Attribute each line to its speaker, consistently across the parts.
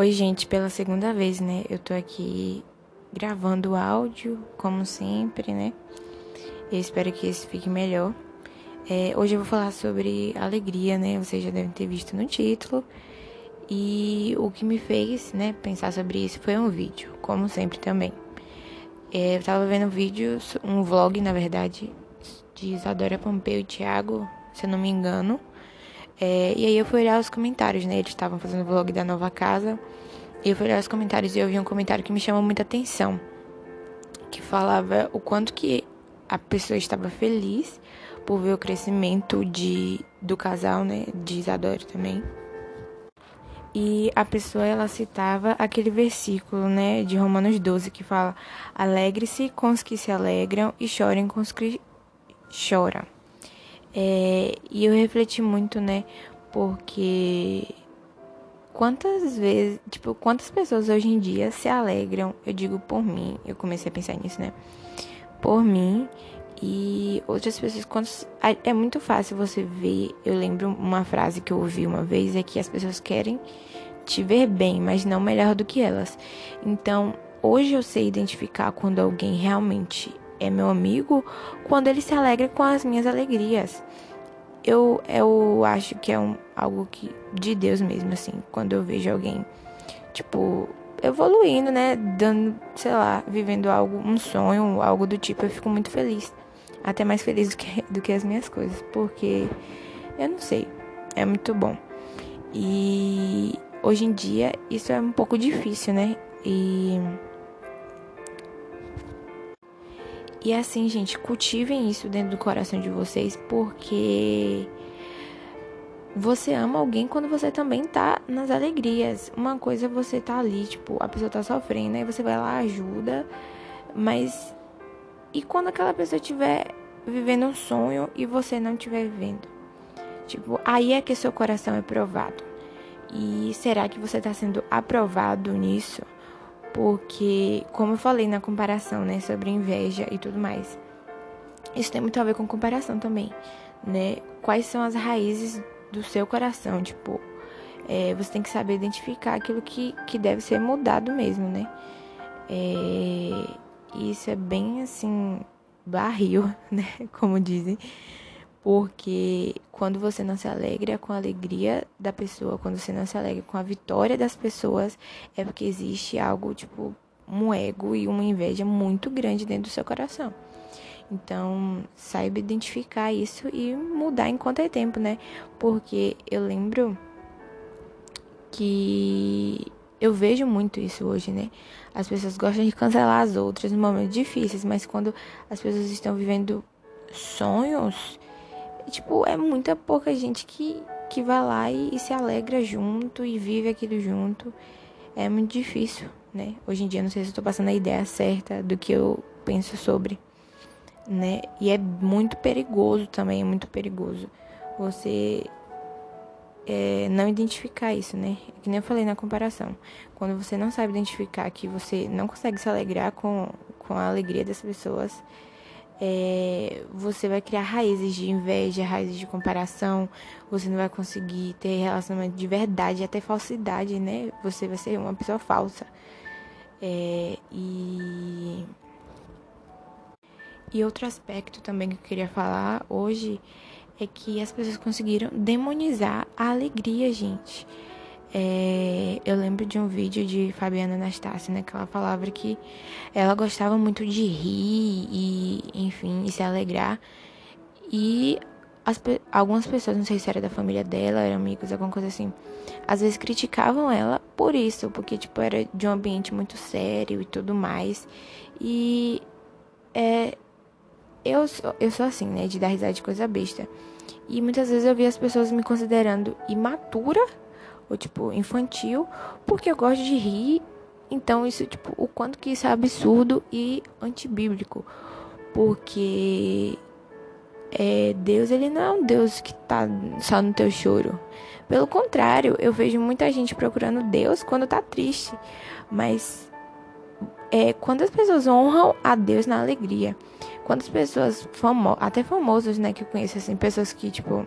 Speaker 1: Oi, gente, pela segunda vez, né? Eu tô aqui gravando áudio, como sempre, né? Eu espero que esse fique melhor. É, hoje eu vou falar sobre alegria, né? Vocês já devem ter visto no título. E o que me fez, né, pensar sobre isso foi um vídeo, como sempre também. É, eu tava vendo vídeos, um vlog, na verdade, de Isadora Pompeu e Thiago, se eu não me engano. É, e aí eu fui olhar os comentários, né? Eles estavam fazendo vlog da nova casa. E eu fui olhar os comentários e eu vi um comentário que me chamou muita atenção. Que falava o quanto que a pessoa estava feliz por ver o crescimento de, do casal, né? De Isadora também. E a pessoa ela citava aquele versículo, né, de Romanos 12 que fala: "Alegre-se com os que se alegram e chorem com os que choram". É, e eu refleti muito, né? Porque quantas vezes, tipo, quantas pessoas hoje em dia se alegram, eu digo por mim, eu comecei a pensar nisso, né? Por mim e outras pessoas, quantos, é muito fácil você ver, eu lembro uma frase que eu ouvi uma vez, é que as pessoas querem te ver bem, mas não melhor do que elas. Então, hoje eu sei identificar quando alguém realmente é meu amigo quando ele se alegra com as minhas alegrias. Eu, eu acho que é um, algo que de Deus mesmo, assim, quando eu vejo alguém, tipo, evoluindo, né? Dando, sei lá, vivendo algo, um sonho, algo do tipo, eu fico muito feliz. Até mais feliz do que, do que as minhas coisas, porque eu não sei, é muito bom. E hoje em dia isso é um pouco difícil, né? E E assim, gente, cultivem isso dentro do coração de vocês, porque você ama alguém quando você também tá nas alegrias. Uma coisa é você tá ali, tipo, a pessoa tá sofrendo, aí você vai lá, ajuda, mas e quando aquela pessoa estiver vivendo um sonho e você não estiver vivendo? Tipo, aí é que seu coração é provado. E será que você está sendo aprovado nisso? Porque, como eu falei na comparação, né, sobre inveja e tudo mais, isso tem muito a ver com comparação também, né? Quais são as raízes do seu coração? Tipo, é, você tem que saber identificar aquilo que, que deve ser mudado mesmo, né? É, isso é bem assim, barril, né? Como dizem. Porque quando você não se alegra com a alegria da pessoa, quando você não se alegra com a vitória das pessoas, é porque existe algo tipo um ego e uma inveja muito grande dentro do seu coração. Então, saiba identificar isso e mudar enquanto é tempo, né? Porque eu lembro que eu vejo muito isso hoje, né? As pessoas gostam de cancelar as outras em momentos difíceis, mas quando as pessoas estão vivendo sonhos, tipo, é muita pouca gente que, que vai lá e, e se alegra junto e vive aquilo junto. É muito difícil, né? Hoje em dia, não sei se tô passando a ideia certa do que eu penso sobre, né? E é muito perigoso também, é muito perigoso você é, não identificar isso, né? Que nem eu falei na comparação. Quando você não sabe identificar que você não consegue se alegrar com, com a alegria das pessoas, é, você vai criar raízes de inveja, raízes de comparação, você não vai conseguir ter relacionamento de verdade, até falsidade, né? Você vai ser uma pessoa falsa. É, e. E outro aspecto também que eu queria falar hoje é que as pessoas conseguiram demonizar a alegria, gente. É, eu lembro de um vídeo de Fabiana Anastácia, né? Que ela falava que ela gostava muito de rir e, enfim, e se alegrar. E as, algumas pessoas, não sei se era da família dela, eram amigos, alguma coisa assim, às vezes criticavam ela por isso, porque, tipo, era de um ambiente muito sério e tudo mais. E é, eu, sou, eu sou assim, né? De dar risada de coisa besta. E muitas vezes eu vi as pessoas me considerando imatura ou tipo infantil, porque eu gosto de rir. Então isso tipo o quanto que isso é absurdo e antibíblico, porque é, Deus ele não é um Deus que tá só no teu choro. Pelo contrário, eu vejo muita gente procurando Deus quando tá triste, mas é, quando as pessoas honram a Deus na alegria, quando as pessoas famosas, até famosas, né, que eu conheço assim, pessoas que tipo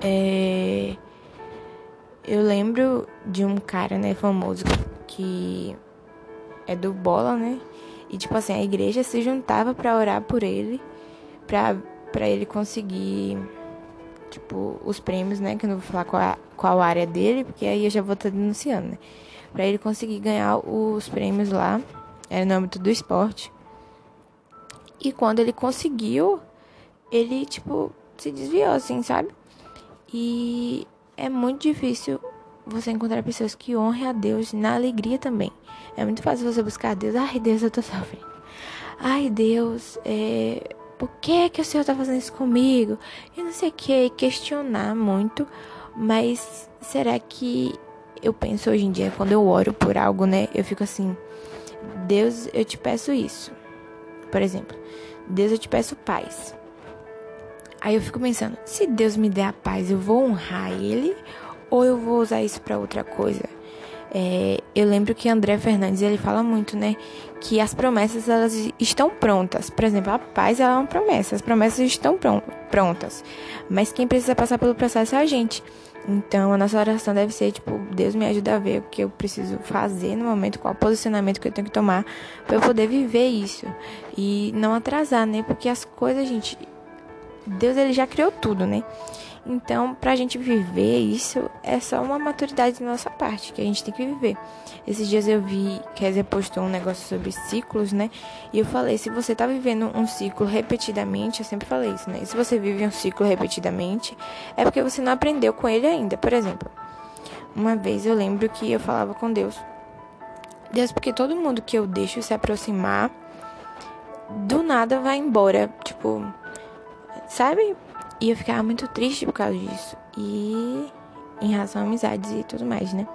Speaker 1: é, Eu lembro de um cara, né, famoso que é do bola, né? E tipo assim, a igreja se juntava para orar por ele, pra, pra ele conseguir tipo os prêmios, né, que eu não vou falar qual, qual área dele, porque aí eu já vou estar denunciando, né? Pra ele conseguir ganhar os prêmios lá, era no âmbito do esporte. E quando ele conseguiu, ele tipo se desviou assim, sabe? E é muito difícil você encontrar pessoas que honrem a Deus na alegria também. É muito fácil você buscar Deus. Ai, Deus, eu tô sofrendo. Ai, Deus, é... por que que o Senhor tá fazendo isso comigo? E não sei o que, questionar muito. Mas será que eu penso hoje em dia, quando eu oro por algo, né? Eu fico assim, Deus, eu te peço isso. Por exemplo, Deus, eu te peço paz. Aí eu fico pensando, se Deus me der a paz, eu vou honrar Ele ou eu vou usar isso para outra coisa? É, eu lembro que André Fernandes ele fala muito, né, que as promessas elas estão prontas. Por exemplo, a paz ela é uma promessa, as promessas estão prontas, mas quem precisa passar pelo processo é a gente. Então, a nossa oração deve ser tipo, Deus me ajuda a ver o que eu preciso fazer no momento, qual posicionamento que eu tenho que tomar para eu poder viver isso e não atrasar, né? Porque as coisas, gente, Deus ele já criou tudo, né? Então, pra gente viver isso, é só uma maturidade da nossa parte, que a gente tem que viver. Esses dias eu vi, Kézia postou um negócio sobre ciclos, né? E eu falei, se você tá vivendo um ciclo repetidamente, eu sempre falei isso, né? Se você vive um ciclo repetidamente, é porque você não aprendeu com ele ainda. Por exemplo, uma vez eu lembro que eu falava com Deus. Deus, porque todo mundo que eu deixo se aproximar, do nada vai embora. Tipo, sabe? E eu ficava muito triste por causa disso. E em relação a amizades e tudo mais, né?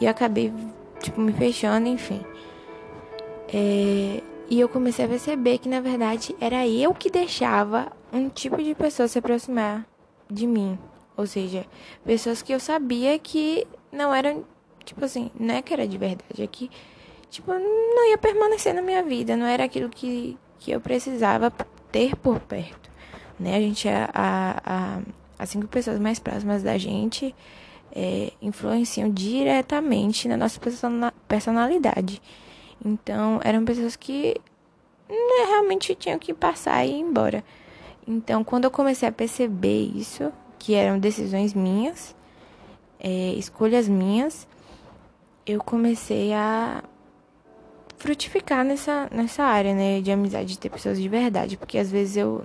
Speaker 1: E eu acabei, tipo, me fechando, enfim. É... E eu comecei a perceber que, na verdade, era eu que deixava um tipo de pessoa se aproximar de mim. Ou seja, pessoas que eu sabia que não eram, tipo assim, não é que era de verdade, é que, tipo, não ia permanecer na minha vida, não era aquilo que, que eu precisava ter por perto né? A gente, a, a, as cinco pessoas mais próximas da gente é, influenciam diretamente na nossa personalidade. Então, eram pessoas que né, realmente tinham que passar e ir embora. Então, quando eu comecei a perceber isso, que eram decisões minhas, é, escolhas minhas, eu comecei a frutificar nessa, nessa área, né, de amizade, de ter pessoas de verdade, porque às vezes eu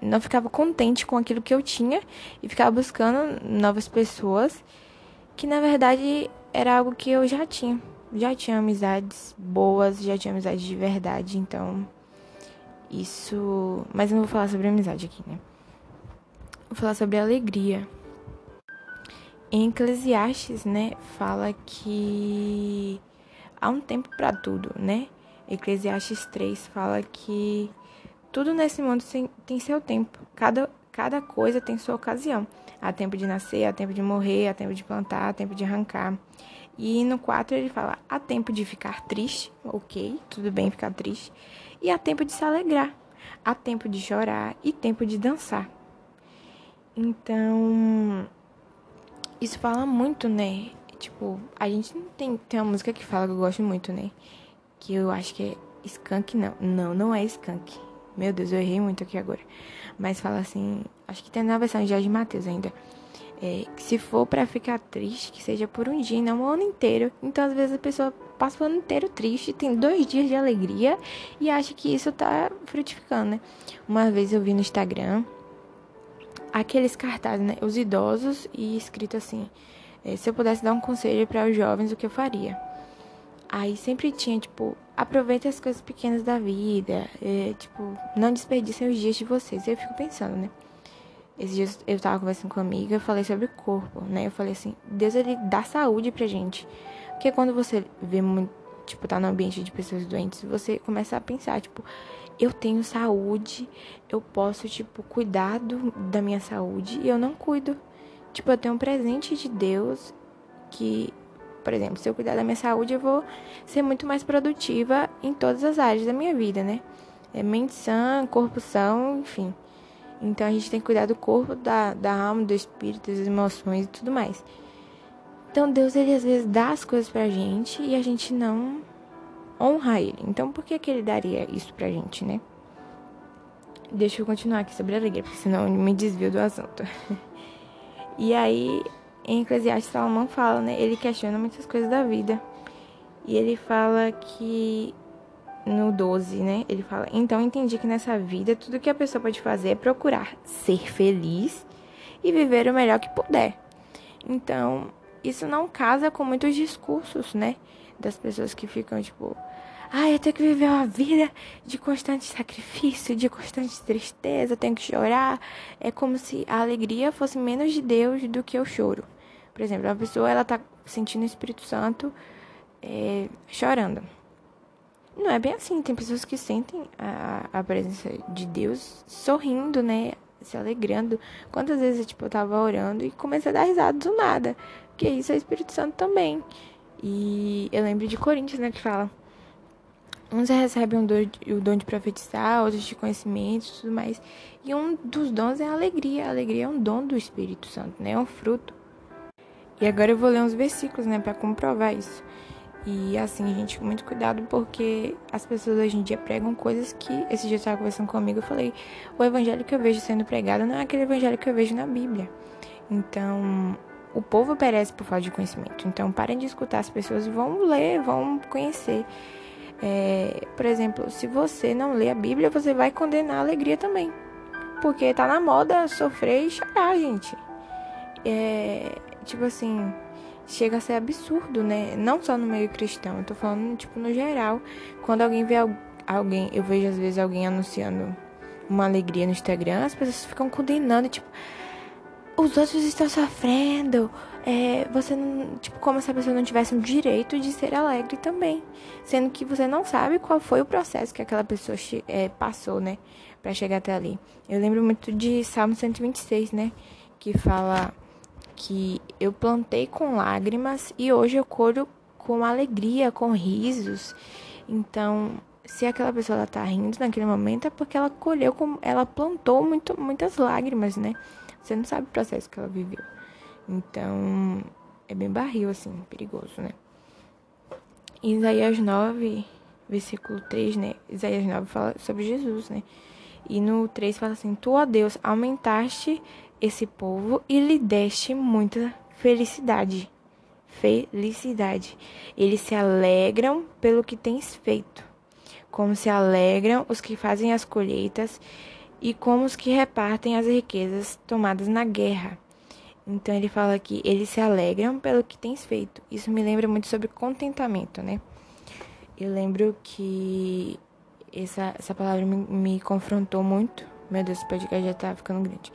Speaker 1: não ficava contente com aquilo que eu tinha e ficava buscando novas pessoas que na verdade era algo que eu já tinha. Já tinha amizades boas, já tinha amizades de verdade, então isso. Mas eu não vou falar sobre amizade aqui, né? Vou falar sobre alegria. Em Eclesiastes, né, fala que há um tempo para tudo, né? Eclesiastes 3 fala que tudo nesse mundo tem seu tempo. Cada, cada coisa tem sua ocasião. Há tempo de nascer, há tempo de morrer, há tempo de plantar, há tempo de arrancar. E no 4 ele fala: há tempo de ficar triste, ok, tudo bem ficar triste. E há tempo de se alegrar, há tempo de chorar e tempo de dançar. Então, isso fala muito, né? Tipo, a gente tem, tem uma música que fala que eu gosto muito, né? Que eu acho que é Skunk, não. Não, não é Skunk. Meu Deus, eu errei muito aqui agora. Mas fala assim, acho que tem na versão de Jorge Matheus ainda. É, se for para ficar triste, que seja por um dia, não um ano inteiro. Então, às vezes, a pessoa passa o ano inteiro triste, tem dois dias de alegria e acha que isso tá frutificando, né? Uma vez eu vi no Instagram aqueles cartazes, né? Os idosos e escrito assim: é, se eu pudesse dar um conselho para os jovens, o que eu faria? Aí sempre tinha, tipo, aproveite as coisas pequenas da vida, é, tipo, não desperdicem os dias de vocês. Eu fico pensando, né? Esses dias eu tava conversando com uma amiga, eu falei sobre o corpo, né? Eu falei assim, Deus ele dá saúde pra gente. Porque quando você vê muito, tipo, tá no ambiente de pessoas doentes, você começa a pensar, tipo, eu tenho saúde, eu posso, tipo, cuidar do, da minha saúde e eu não cuido. Tipo, eu tenho um presente de Deus que por exemplo, se eu cuidar da minha saúde, eu vou ser muito mais produtiva em todas as áreas da minha vida, né? É mente sã, corpo são, enfim. Então a gente tem que cuidar do corpo, da, da alma, do espírito, das emoções e tudo mais. Então Deus ele às vezes dá as coisas pra gente e a gente não honra ele. Então por que que ele daria isso pra gente, né? Deixa eu continuar aqui sobre a alegria, porque senão eu me desvio do assunto. e aí, em Eclesiastes, Salomão fala, né? Ele questiona muitas coisas da vida. E ele fala que no 12, né? Ele fala: Então entendi que nessa vida tudo que a pessoa pode fazer é procurar ser feliz e viver o melhor que puder. Então, isso não casa com muitos discursos, né? Das pessoas que ficam tipo: ah, eu tenho que viver uma vida de constante sacrifício, de constante tristeza, tenho que chorar. É como se a alegria fosse menos de Deus do que o choro. Por exemplo, uma pessoa ela tá sentindo o Espírito Santo é, chorando. Não é bem assim. Tem pessoas que sentem a, a presença de Deus sorrindo, né? Se alegrando. Quantas vezes tipo, eu tava orando e comecei a dar risada do nada. Porque isso é o Espírito Santo também. E eu lembro de Coríntios, né? Que fala Uns recebem o dom de profetizar, outros de conhecimento e tudo mais. E um dos dons é a alegria. A alegria é um dom do Espírito Santo, né? É um fruto. E agora eu vou ler uns versículos, né, para comprovar isso. E assim, gente, muito cuidado porque as pessoas hoje em dia pregam coisas que esse dia eu estava conversando comigo, eu falei, o evangelho que eu vejo sendo pregado não é aquele evangelho que eu vejo na Bíblia. Então, o povo perece por falta de conhecimento. Então, parem de escutar as pessoas, vão ler, vão conhecer. É, por exemplo, se você não lê a Bíblia, você vai condenar a alegria também. Porque tá na moda sofrer e chorar, gente. É, tipo assim, chega a ser absurdo, né? Não só no meio cristão, eu tô falando, tipo, no geral. Quando alguém vê alguém, eu vejo às vezes alguém anunciando uma alegria no Instagram, as pessoas ficam condenando, tipo, os outros estão sofrendo. É, você não, tipo, como se a pessoa não tivesse o direito de ser alegre também, sendo que você não sabe qual foi o processo que aquela pessoa é, passou, né, para chegar até ali. Eu lembro muito de Salmo 126, né, que fala que eu plantei com lágrimas e hoje eu colho com alegria, com risos. Então, se aquela pessoa ela tá rindo naquele momento é porque ela colheu, com, ela plantou muito, muitas lágrimas, né? Você não sabe o processo que ela viveu. Então, é bem barril, assim, perigoso, né? Isaías 9, versículo 3, né? Isaías 9 fala sobre Jesus, né? E no 3 fala assim: Tu, ó Deus, aumentaste esse povo e lhe deste muita felicidade. Felicidade. Eles se alegram pelo que tens feito, como se alegram os que fazem as colheitas e como os que repartem as riquezas tomadas na guerra. Então ele fala que eles se alegram pelo que tens feito. Isso me lembra muito sobre contentamento, né? Eu lembro que essa, essa palavra me, me confrontou muito. Meu Deus, esse podcast já tá ficando grande.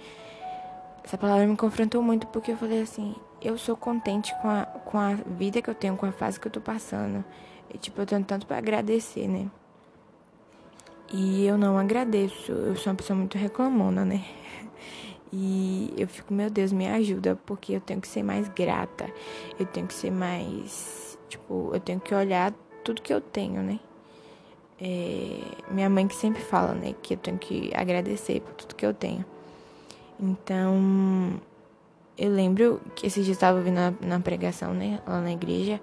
Speaker 1: Essa palavra me confrontou muito porque eu falei assim: eu sou contente com a, com a vida que eu tenho, com a fase que eu tô passando. E, tipo, eu tenho tanto para agradecer, né? E eu não agradeço. Eu sou uma pessoa muito reclamona, né? E eu fico, meu Deus, me ajuda, porque eu tenho que ser mais grata. Eu tenho que ser mais. Tipo, eu tenho que olhar tudo que eu tenho, né? É, minha mãe que sempre fala, né? Que eu tenho que agradecer por tudo que eu tenho. Então, eu lembro que esses dias eu estava vindo na, na pregação, né? Lá na igreja.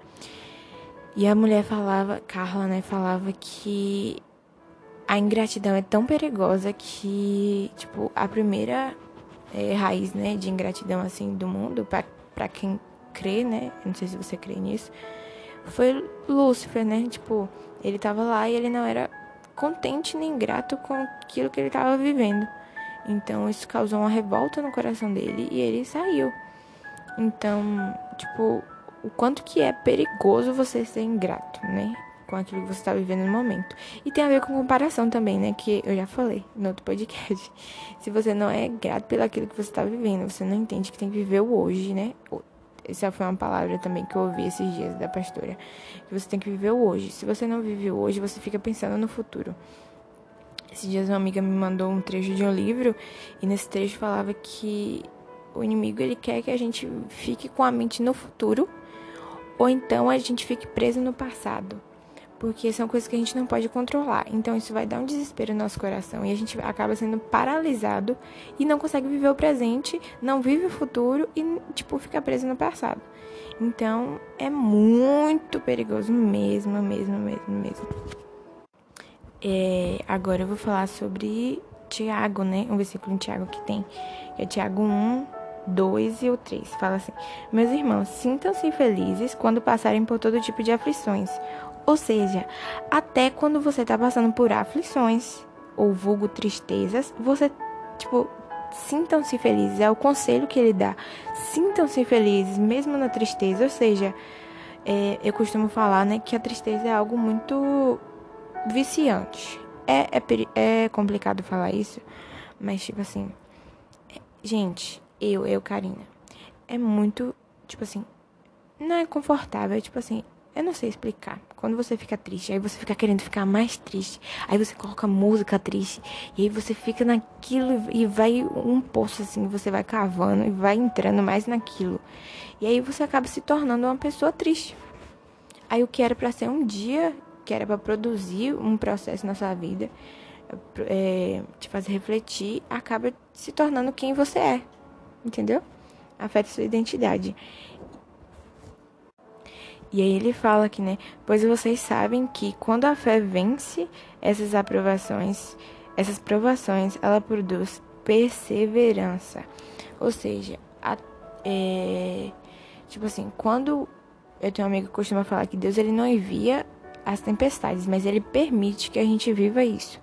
Speaker 1: E a mulher falava, Carla, né? Falava que a ingratidão é tão perigosa que, tipo, a primeira é, raiz, né, de ingratidão, assim, do mundo, para quem crê, né, não sei se você crê nisso, foi Lúcifer, né, tipo, ele tava lá e ele não era contente nem grato com aquilo que ele tava vivendo. Então, isso causou uma revolta no coração dele e ele saiu. Então, tipo, o quanto que é perigoso você ser ingrato, né? com aquilo que você está vivendo no momento. E tem a ver com comparação também, né? Que eu já falei no outro podcast. Se você não é grato pelo aquilo que você está vivendo, você não entende que tem que viver o hoje, né? Essa foi uma palavra também que eu ouvi esses dias da pastora. Que você tem que viver o hoje. Se você não vive o hoje, você fica pensando no futuro. Esses dias uma amiga me mandou um trecho de um livro e nesse trecho falava que o inimigo ele quer que a gente fique com a mente no futuro ou então a gente fique preso no passado porque são coisas que a gente não pode controlar. Então isso vai dar um desespero no nosso coração e a gente acaba sendo paralisado e não consegue viver o presente, não vive o futuro e tipo fica preso no passado. Então é muito perigoso mesmo, mesmo, mesmo, mesmo. É, agora eu vou falar sobre Tiago, né? Um versículo em Tiago que tem, é Tiago 1, 2 e o 3. Fala assim: Meus irmãos, sintam-se felizes quando passarem por todo tipo de aflições. Ou seja, até quando você está passando por aflições ou vulgo tristezas, você, tipo, sintam-se felizes. É o conselho que ele dá. Sintam-se felizes, mesmo na tristeza. Ou seja, é, eu costumo falar, né, que a tristeza é algo muito viciante. É, é, é complicado falar isso, mas, tipo assim, gente, eu, eu, Karina, é muito, tipo assim, não é confortável, é tipo assim, eu não sei explicar. Quando você fica triste, aí você fica querendo ficar mais triste. Aí você coloca música triste. E aí você fica naquilo e vai um poço assim, você vai cavando e vai entrando mais naquilo. E aí você acaba se tornando uma pessoa triste. Aí o que era para ser um dia que era para produzir um processo na sua vida, é, te fazer refletir, acaba se tornando quem você é, entendeu? Afeta sua identidade. E aí ele fala que, né? Pois vocês sabem que quando a fé vence essas aprovações, essas provações, ela produz perseverança. Ou seja, a, é, tipo assim, quando eu tenho um amigo que costuma falar que Deus ele não envia as tempestades, mas ele permite que a gente viva isso.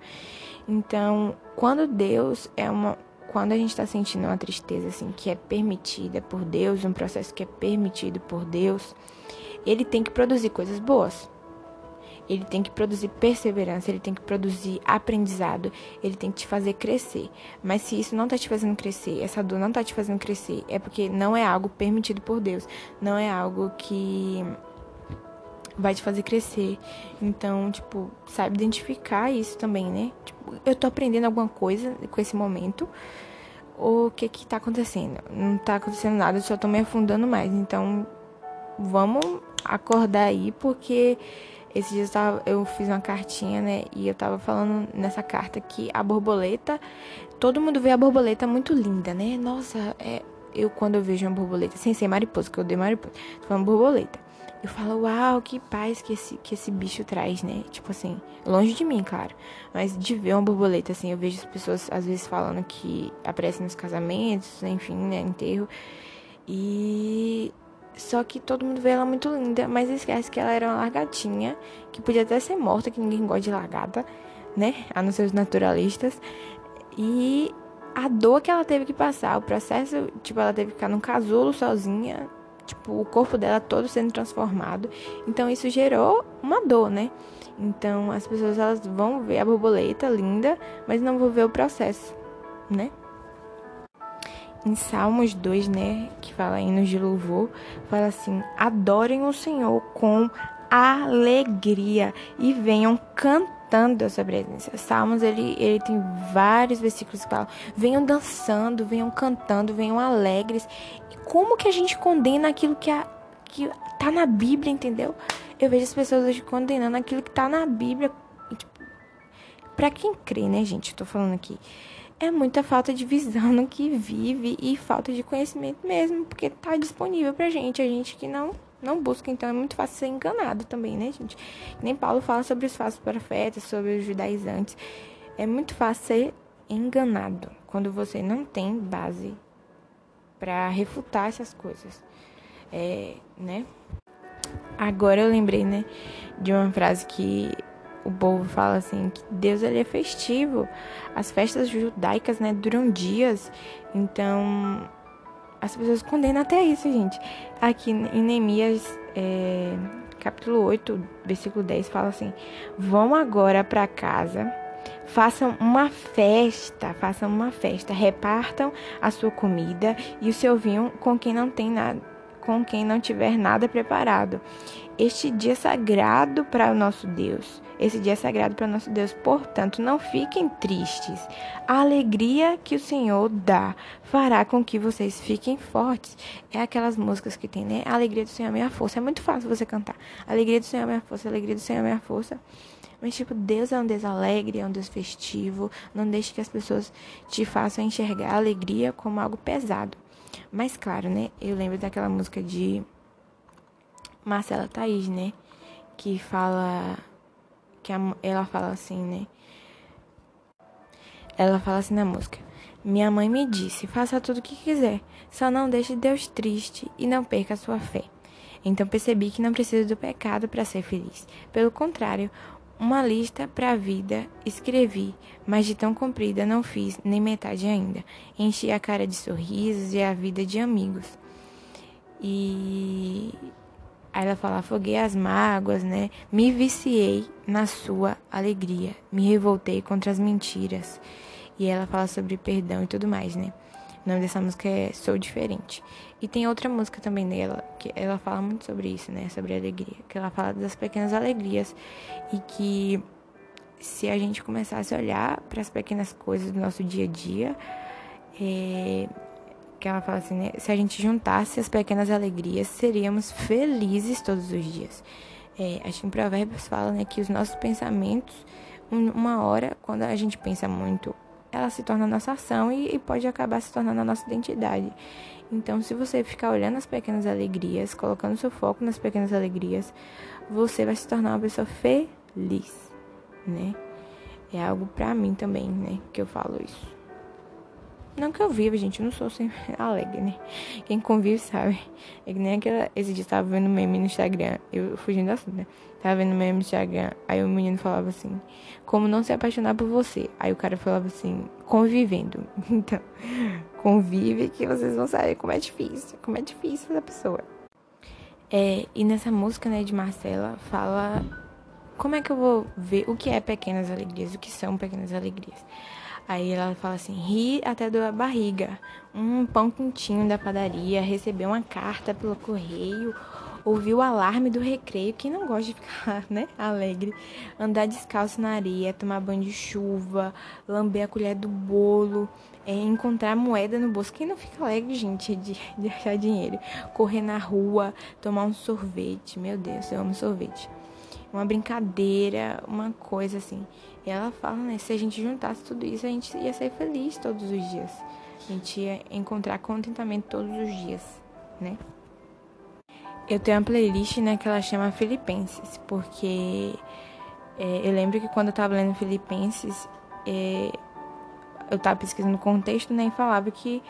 Speaker 1: Então, quando Deus é uma quando a gente está sentindo uma tristeza assim que é permitida por Deus, um processo que é permitido por Deus, ele tem que produzir coisas boas. Ele tem que produzir perseverança, ele tem que produzir aprendizado, ele tem que te fazer crescer. Mas se isso não está te fazendo crescer, essa dor não está te fazendo crescer, é porque não é algo permitido por Deus, não é algo que vai te fazer crescer. Então, tipo, sabe identificar isso também, né? Tipo, eu tô aprendendo alguma coisa com esse momento. O que que tá acontecendo? Não tá acontecendo nada, eu só tô me afundando mais. Então, vamos acordar aí, porque esse dia eu, fiz uma cartinha, né? E eu tava falando nessa carta que a borboleta. Todo mundo vê a borboleta muito linda, né? Nossa, é, eu quando eu vejo uma borboleta, sem ser mariposa, que eu dei mariposa, tô falando borboleta eu falo, uau, que paz que esse, que esse bicho traz, né? Tipo assim, longe de mim, claro. Mas de ver uma borboleta, assim, eu vejo as pessoas às vezes falando que aparecem nos casamentos, enfim, né? Enterro. E. Só que todo mundo vê ela muito linda, mas esquece que ela era uma largatinha, que podia até ser morta, que ninguém gosta de largata, né? A não ser os naturalistas. E a dor que ela teve que passar, o processo, tipo, ela teve que ficar num casulo sozinha, tipo, o corpo dela todo sendo transformado. Então isso gerou uma dor, né? Então as pessoas elas vão ver a borboleta linda, mas não vão ver o processo, né? Em Salmos 2, né, que fala hinos de louvor, fala assim: "Adorem o Senhor com alegria e venham cantando a sua presença. Salmos, ele, ele tem vários versículos que falam: venham dançando, venham cantando, venham alegres como que a gente condena aquilo que, a, que tá na Bíblia, entendeu? Eu vejo as pessoas hoje condenando aquilo que tá na Bíblia. E, tipo, pra quem crê, né, gente? Eu tô falando aqui. É muita falta de visão no que vive e falta de conhecimento mesmo, porque tá disponível pra gente. A gente que não não busca, então é muito fácil ser enganado também, né, gente? Nem Paulo fala sobre os falsos profetas, sobre os judaizantes. É muito fácil ser enganado quando você não tem base para refutar essas coisas. É, né? Agora eu lembrei, né, de uma frase que o povo fala assim que Deus ele é festivo. As festas judaicas, né, duram dias. Então, as pessoas condenam até isso, gente. Aqui em Neemias, é, capítulo 8, versículo 10, fala assim: Vão agora para casa Façam uma festa, façam uma festa, repartam a sua comida e o seu vinho com quem não tem nada, com quem não tiver nada preparado. Este dia sagrado para o nosso Deus. Esse dia é sagrado para nosso Deus. Portanto, não fiquem tristes. A alegria que o Senhor dá fará com que vocês fiquem fortes. É aquelas músicas que tem, né? A alegria do Senhor é minha força. É muito fácil você cantar. A alegria do Senhor é minha força. A alegria do Senhor é minha força. Mas, tipo, Deus é um Deus alegre, é um Deus festivo. Não deixe que as pessoas te façam enxergar a alegria como algo pesado. Mas, claro, né? Eu lembro daquela música de Marcela Thaís, né? Que fala. Que a, ela fala assim, né? Ela fala assim na música. Minha mãe me disse: faça tudo o que quiser, só não deixe Deus triste e não perca a sua fé. Então percebi que não preciso do pecado para ser feliz. Pelo contrário, uma lista para a vida escrevi, mas de tão comprida não fiz nem metade ainda. Enchi a cara de sorrisos e a vida de amigos. E aí ela fala: afoguei as mágoas, né? Me viciei na sua alegria, me revoltei contra as mentiras. E ela fala sobre perdão e tudo mais, né? O nome dessa música é Sou Diferente. E tem outra música também dela, que ela fala muito sobre isso, né? Sobre alegria. Que ela fala das pequenas alegrias. E que se a gente começasse a olhar para as pequenas coisas do nosso dia a dia, é, que ela fala assim, né? Se a gente juntasse as pequenas alegrias, seríamos felizes todos os dias. É, acho que em Provérbios fala, né, que os nossos pensamentos, uma hora, quando a gente pensa muito ela se torna nossa ação e, e pode acabar se tornando a nossa identidade. Então, se você ficar olhando as pequenas alegrias, colocando seu foco nas pequenas alegrias, você vai se tornar uma pessoa feliz, né? É algo pra mim também, né? Que eu falo isso. Não que eu viva, gente, eu não sou sempre alegre, né? Quem convive sabe. É que nem aquela. Esse dia tava vendo meme no Instagram, eu fugindo do assunto, né? Tava vendo meme no Instagram, aí o menino falava assim: Como não se apaixonar por você? Aí o cara falava assim: Convivendo. Então, convive que vocês vão saber como é difícil, como é difícil da pessoa. É, e nessa música, né, de Marcela, fala como é que eu vou ver o que é pequenas alegrias, o que são pequenas alegrias. Aí ela fala assim: ri até doer a barriga. Um pão quentinho da padaria, receber uma carta pelo correio, ouvir o alarme do recreio. Quem não gosta de ficar, né, alegre? Andar descalço na areia, tomar banho de chuva, lamber a colher do bolo, é, encontrar moeda no bolso. Quem não fica alegre, gente, de, de achar dinheiro? Correr na rua, tomar um sorvete. Meu Deus, eu amo sorvete uma brincadeira, uma coisa assim. E ela fala, né, se a gente juntasse tudo isso, a gente ia ser feliz todos os dias. A gente ia encontrar contentamento todos os dias, né? Eu tenho uma playlist, né, que ela chama Filipenses, porque é, eu lembro que quando eu tava lendo Filipenses, é, eu tava pesquisando o contexto, né, e falava que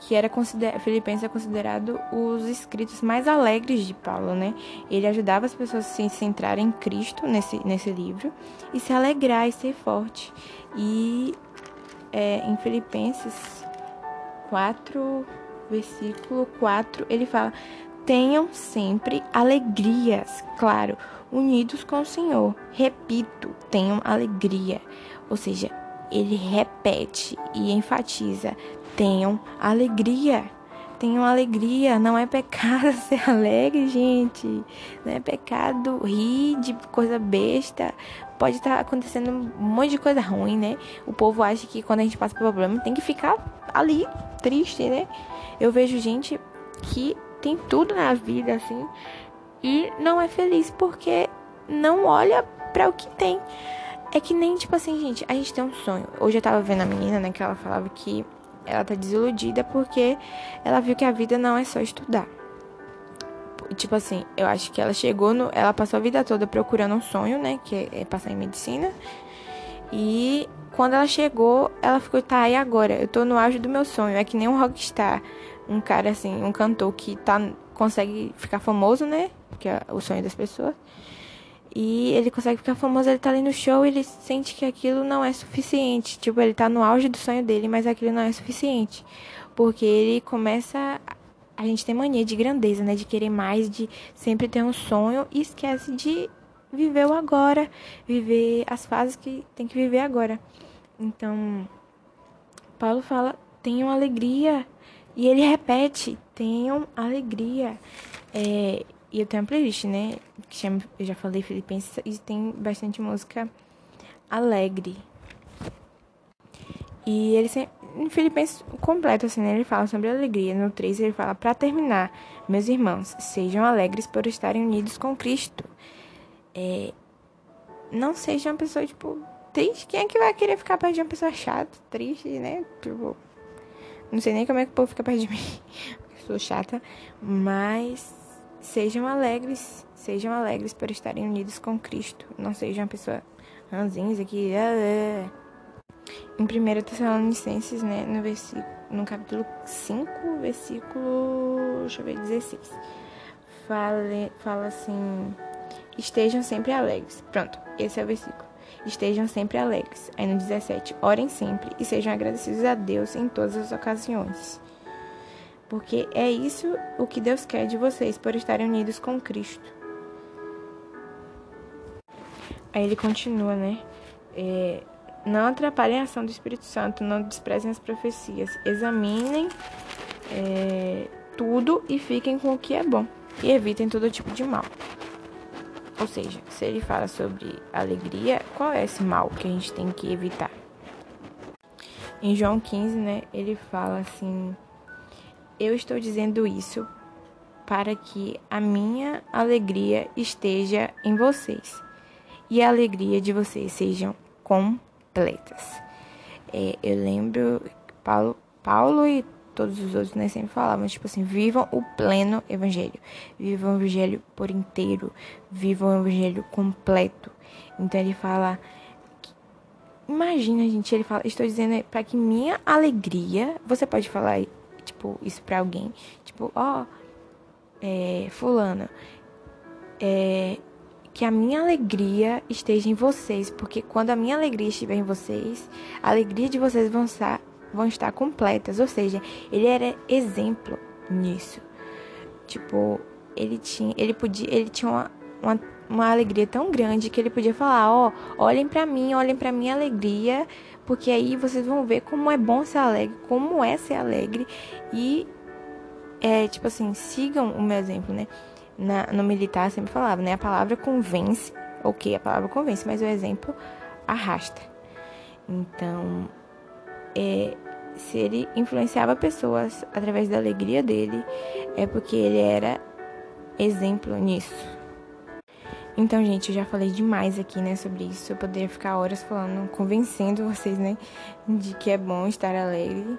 Speaker 1: que era consider... Filipenses é considerado os escritos mais alegres de Paulo, né? Ele ajudava as pessoas a se centrarem em Cristo nesse, nesse livro e se alegrar e ser forte. E é, em Filipenses 4, versículo 4, ele fala: Tenham sempre alegrias, claro, unidos com o Senhor. Repito, tenham alegria. Ou seja, ele repete e enfatiza: tenham alegria. Tenham alegria, não é pecado ser alegre, gente. Não é pecado rir de coisa besta. Pode estar acontecendo um monte de coisa ruim, né? O povo acha que quando a gente passa por problema tem que ficar ali triste, né? Eu vejo gente que tem tudo na vida assim e não é feliz porque não olha para o que tem. É que nem, tipo assim, gente, a gente tem um sonho. Hoje eu tava vendo a menina, né, que ela falava que ela tá desiludida porque ela viu que a vida não é só estudar. Tipo assim, eu acho que ela chegou no. Ela passou a vida toda procurando um sonho, né? Que é passar em medicina. E quando ela chegou, ela ficou, tá, e agora? Eu tô no auge do meu sonho. É que nem um rockstar. Um cara assim, um cantor que tá, consegue ficar famoso, né? Que é o sonho das pessoas. E ele consegue ficar famoso, ele tá ali no show ele sente que aquilo não é suficiente. Tipo, ele tá no auge do sonho dele, mas aquilo não é suficiente. Porque ele começa. A gente tem mania de grandeza, né? De querer mais, de sempre ter um sonho e esquece de viver o agora, viver as fases que tem que viver agora. Então, Paulo fala: tenham alegria. E ele repete: tenham alegria. É, e eu tenho uma playlist, né? Que chama, eu já falei Filipenses, e tem bastante música alegre. E ele sempre, em Filipenses completo, assim, né? Ele fala sobre alegria. No 3 ele fala, para terminar, meus irmãos, sejam alegres por estarem unidos com Cristo. É, não seja uma pessoa, tipo, triste. Quem é que vai querer ficar perto de uma pessoa chata, triste, né? Tipo, não sei nem como é que o povo fica perto de mim. Eu sou chata, mas sejam alegres, sejam alegres por estarem unidos com Cristo. Não sejam uma pessoa ranzinza que. Ah, é. Em 1 Tessalonicenses, né, no, versículo, no capítulo 5, versículo. Deixa eu ver, 16. Fala, fala assim. Estejam sempre alegres. Pronto, esse é o versículo. Estejam sempre alegres. Aí no 17, orem sempre e sejam agradecidos a Deus em todas as ocasiões. Porque é isso o que Deus quer de vocês por estarem unidos com Cristo. Aí ele continua, né? É, não atrapalhem a ação do Espírito Santo, não desprezem as profecias, examinem é, tudo e fiquem com o que é bom e evitem todo tipo de mal. Ou seja, se ele fala sobre alegria, qual é esse mal que a gente tem que evitar? Em João 15, né, ele fala assim: Eu estou dizendo isso para que a minha alegria esteja em vocês e a alegria de vocês sejam completas. É, eu lembro Paulo, Paulo e todos os outros né, sempre falavam, tipo assim, vivam o pleno evangelho, vivam o evangelho por inteiro, vivam o evangelho completo. Então ele fala, imagina, gente, ele fala, estou dizendo para que minha alegria, você pode falar, tipo, isso para alguém, tipo, ó, oh, é, fulana, é, que a minha alegria esteja em vocês, porque quando a minha alegria estiver em vocês, a alegria de vocês vão estar vão estar completas. Ou seja, ele era exemplo nisso. Tipo, ele tinha, ele podia, ele tinha uma, uma, uma alegria tão grande que ele podia falar, ó, oh, olhem para mim, olhem para minha alegria, porque aí vocês vão ver como é bom ser alegre, como é ser alegre e é tipo assim, sigam o meu exemplo, né? Na, no militar sempre falava, né? A palavra convence, ok, a palavra convence, mas o exemplo arrasta. Então, é, se ele influenciava pessoas através da alegria dele, é porque ele era exemplo nisso. Então, gente, eu já falei demais aqui, né, sobre isso. Eu poderia ficar horas falando, convencendo vocês, né, de que é bom estar alegre.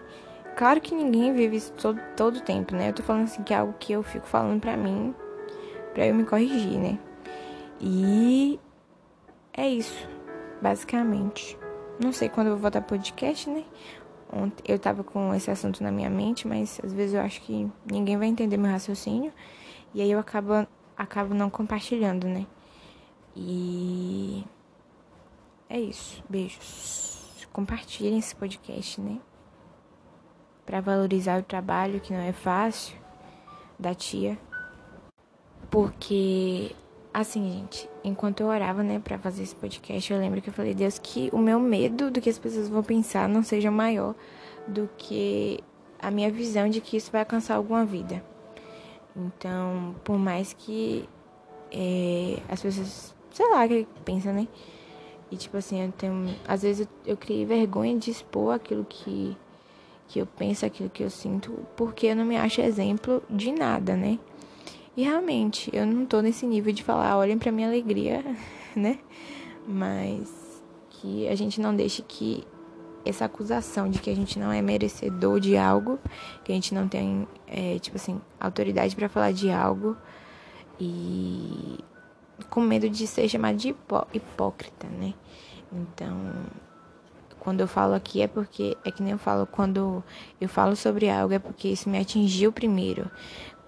Speaker 1: Claro que ninguém vive isso todo, todo o tempo, né? Eu tô falando assim que é algo que eu fico falando pra mim, pra eu me corrigir, né? E é isso, basicamente. Não sei quando eu vou voltar podcast, né? Ontem eu tava com esse assunto na minha mente, mas às vezes eu acho que ninguém vai entender meu raciocínio. E aí eu acabo, acabo não compartilhando, né? E é isso. Beijos. Compartilhem esse podcast, né? Para valorizar o trabalho, que não é fácil, da tia. Porque Assim, gente, enquanto eu orava, né, para fazer esse podcast, eu lembro que eu falei, Deus, que o meu medo do que as pessoas vão pensar não seja maior do que a minha visão de que isso vai alcançar alguma vida. Então, por mais que é, as pessoas, sei lá, que pensam, né? E tipo assim, eu tenho. Às vezes eu, eu criei vergonha de expor aquilo que, que eu penso, aquilo que eu sinto, porque eu não me acho exemplo de nada, né? E realmente, eu não tô nesse nível de falar, olhem pra minha alegria, né? Mas que a gente não deixe que essa acusação de que a gente não é merecedor de algo, que a gente não tem, é, tipo assim, autoridade para falar de algo e com medo de ser chamado de hipó hipócrita, né? Então, quando eu falo aqui é porque é que nem eu falo quando eu falo sobre algo é porque isso me atingiu primeiro.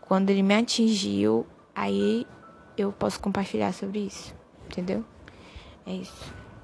Speaker 1: Quando ele me atingiu, aí eu posso compartilhar sobre isso, entendeu? É isso.